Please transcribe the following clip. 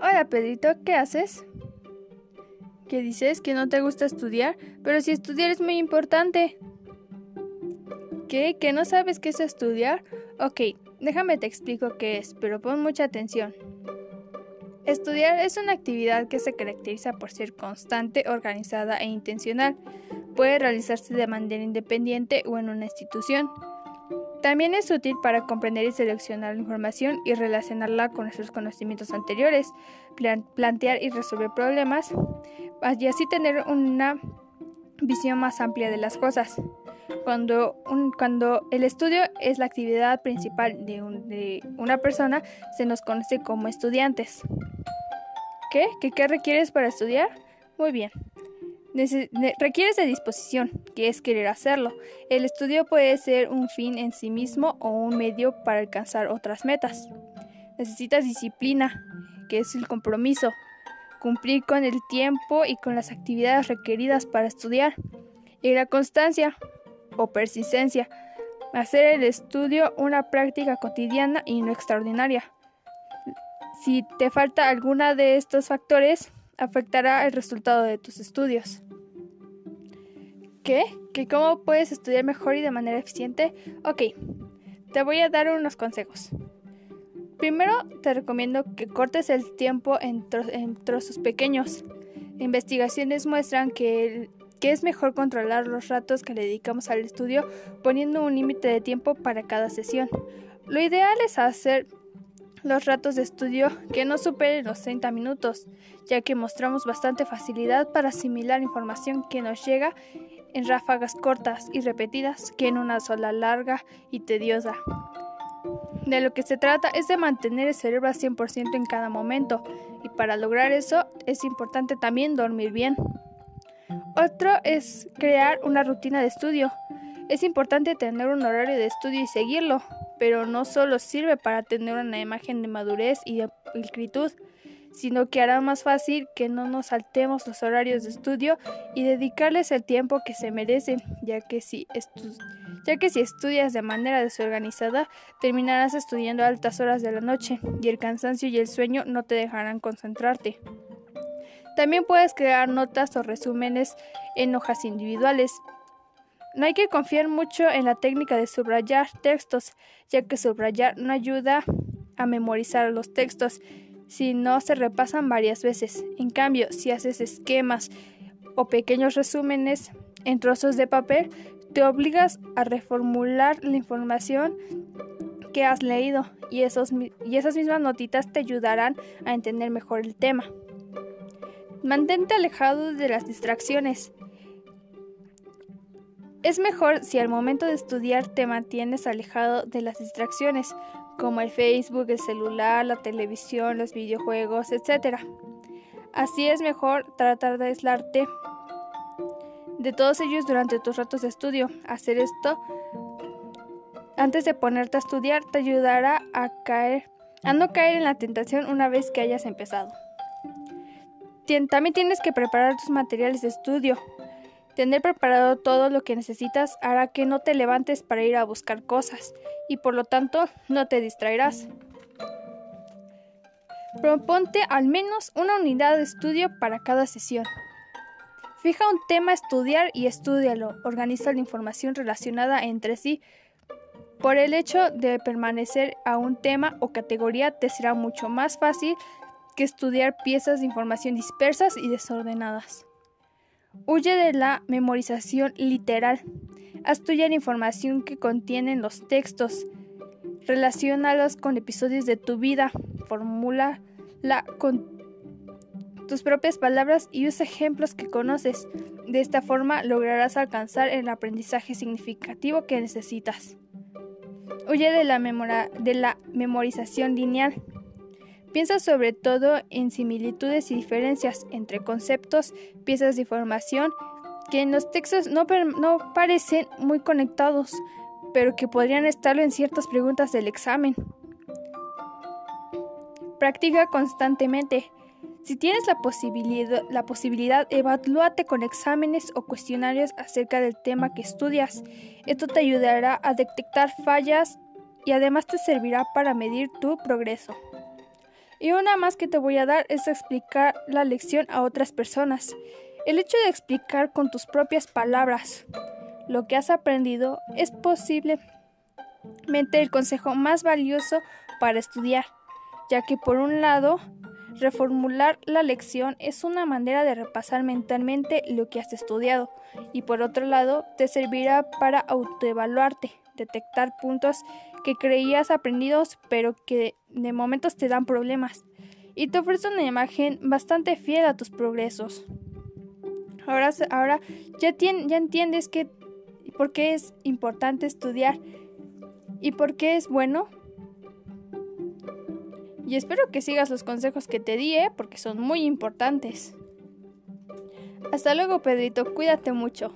Hola Pedrito, ¿qué haces? ¿Qué dices? ¿Que no te gusta estudiar? Pero si estudiar es muy importante. ¿Qué? ¿Que no sabes qué es estudiar? Ok, déjame te explico qué es, pero pon mucha atención. Estudiar es una actividad que se caracteriza por ser constante, organizada e intencional. Puede realizarse de manera independiente o en una institución. También es útil para comprender y seleccionar la información y relacionarla con nuestros conocimientos anteriores, plantear y resolver problemas y así tener una visión más amplia de las cosas. Cuando, cuando el estudio es la actividad principal de, una persona, se nos conoce como estudiantes. ¿Qué, qué requieres para estudiar? Muy bien requieres de disposición, que es querer hacerlo. El estudio puede ser un fin en sí mismo o un medio para alcanzar otras metas. Necesitas disciplina, que es el compromiso, cumplir con el tiempo y con las actividades requeridas para estudiar. Y la constancia o persistencia, hacer el estudio una práctica cotidiana y no extraordinaria. Si te falta alguna de estos factores, afectará el resultado de tus estudios. ¿Qué? ¿Que cómo puedes estudiar mejor y de manera eficiente? Ok, te voy a dar unos consejos. Primero, te recomiendo que cortes el tiempo en, trozos pequeños. Investigaciones muestran que, que es mejor controlar los ratos que le dedicamos al estudio poniendo un límite de tiempo para cada sesión. Lo ideal es hacer los ratos de estudio que no superen los 30 minutos, ya que mostramos bastante facilidad para asimilar información que nos llega en ráfagas cortas y repetidas que en una sola larga y tediosa. De lo que se trata es de mantener el cerebro al 100% en cada momento, y para lograr eso es importante también dormir bien. Otro es crear una rutina de estudio. Es importante tener un horario de estudio y seguirlo, pero no solo sirve para tener una imagen de madurez y de pulcritud, sino que hará más fácil que no nos saltemos los horarios de estudio y dedicarles el tiempo que se merecen, ya que si, ya que si estudias de manera desorganizada, terminarás estudiando a altas horas de la noche y el cansancio y el sueño no te dejarán concentrarte. También puedes crear notas o resúmenes en hojas individuales, no hay que confiar mucho en la técnica de subrayar textos, ya que subrayar no ayuda a memorizar los textos si no se repasan varias veces. En cambio, si haces esquemas o pequeños resúmenes en trozos de papel, te obligas a reformular la información que has leído y, esos, y esas mismas notitas te ayudarán a entender mejor el tema. Mantente alejado de las distracciones. Es mejor si al momento de estudiar te mantienes alejado de las distracciones, como el Facebook, el celular, la televisión, los videojuegos, etc. Así es mejor tratar de aislarte de todos ellos durante tus ratos de estudio. Hacer esto antes de ponerte a estudiar te ayudará a caer, a no caer en la tentación una vez que hayas empezado. También tienes que preparar tus materiales de estudio. Tener preparado todo lo que necesitas hará que no te levantes para ir a buscar cosas y por lo tanto no te distraerás. Proponte al menos una unidad de estudio para cada sesión. Fija un tema a estudiar y estudialo. Organiza la información relacionada entre sí. Por el hecho de permanecer a un tema o categoría te será mucho más fácil que estudiar piezas de información dispersas y desordenadas. Huye de la memorización literal. Haz tuya la información que contienen los textos. Relaciónalos con episodios de tu vida. Formúlala con tus propias palabras y usa ejemplos que conoces. De esta forma lograrás alcanzar el aprendizaje significativo que necesitas. Huye de la, de la memorización lineal. Piensa sobre todo en similitudes y diferencias entre conceptos, piezas de información que en los textos no, parecen muy conectados, pero que podrían estarlo en ciertas preguntas del examen. Practica constantemente. Si tienes la posibilidad, la posibilidad, evalúate con exámenes o cuestionarios acerca del tema que estudias. Esto te ayudará a detectar fallas y además te servirá para medir tu progreso. Y una más que te voy a dar es explicar la lección a otras personas. El hecho de explicar con tus propias palabras lo que has aprendido es posiblemente el consejo más valioso para estudiar, ya que por un lado, reformular la lección es una manera de repasar mentalmente lo que has estudiado y por otro lado te servirá para autoevaluarte, detectar puntos que creías aprendidos pero que de momentos te dan problemas y te ofrece una imagen bastante fiel a tus progresos. Ahora, ahora ya, ya entiendes que, por qué es importante estudiar y por qué es bueno. Y espero que sigas los consejos que te di, ¿eh? porque son muy importantes. Hasta luego, Pedrito, cuídate mucho.